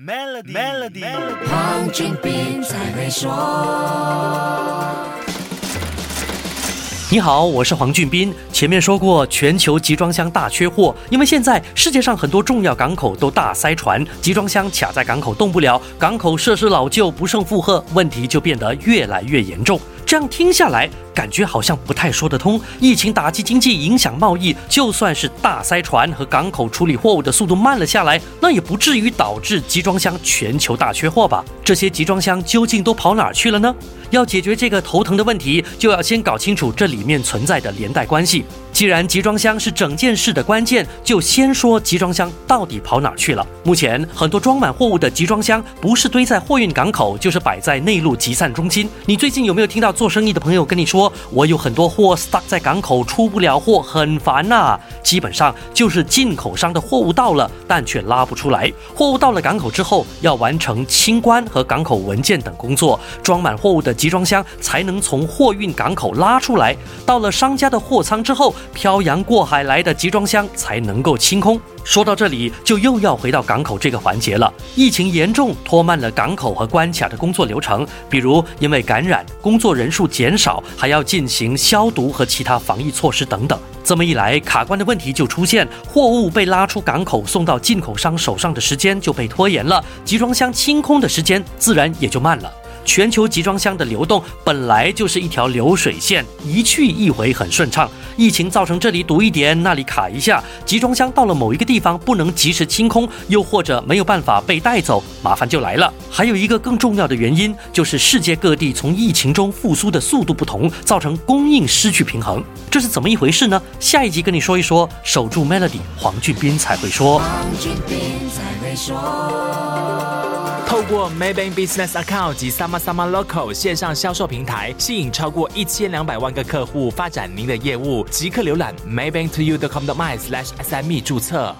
Melody，Melody，黄俊斌才会说。你好，我是黄俊斌。前面说过，全球集装箱大缺货，因为现在世界上很多重要港口都大塞船，集装箱卡在港口动不了，港口设施老旧不胜负荷，问题就变得越来越严重。这样听下来，感觉好像不太说得通。疫情打击经济，影响贸易，就算是大塞船和港口处理货物的速度慢了下来，那也不至于导致集装箱全球大缺货吧？这些集装箱究竟都跑哪儿去了呢？要解决这个头疼的问题，就要先搞清楚这里面存在的连带关系。既然集装箱是整件事的关键，就先说集装箱到底跑哪儿去了。目前很多装满货物的集装箱，不是堆在货运港口，就是摆在内陆集散中心。你最近有没有听到做生意的朋友跟你说，我有很多货 stuck 在港口，出不了货，很烦呐？基本上就是进口商的货物到了，但却拉不出来。货物到了港口之后，要完成清关和港口文件等工作，装满货物的集装箱才能从货运港口拉出来。到了商家的货仓之后。漂洋过海来的集装箱才能够清空。说到这里，就又要回到港口这个环节了。疫情严重拖慢了港口和关卡的工作流程，比如因为感染，工作人数减少，还要进行消毒和其他防疫措施等等。这么一来，卡关的问题就出现，货物被拉出港口送到进口商手上的时间就被拖延了，集装箱清空的时间自然也就慢了。全球集装箱的流动本来就是一条流水线，一去一回很顺畅。疫情造成这里堵一点，那里卡一下，集装箱到了某一个地方不能及时清空，又或者没有办法被带走，麻烦就来了。还有一个更重要的原因，就是世界各地从疫情中复苏的速度不同，造成供应失去平衡。这是怎么一回事呢？下一集跟你说一说。守住 Melody，黄俊斌才会说。黄俊斌才会说。透过 Maybank Business Account 及 Sama Sama Local 线上销售平台，吸引超过一千两百万个客户，发展您的业务。即刻浏览 maybanktoyou.com.my/sme 注册。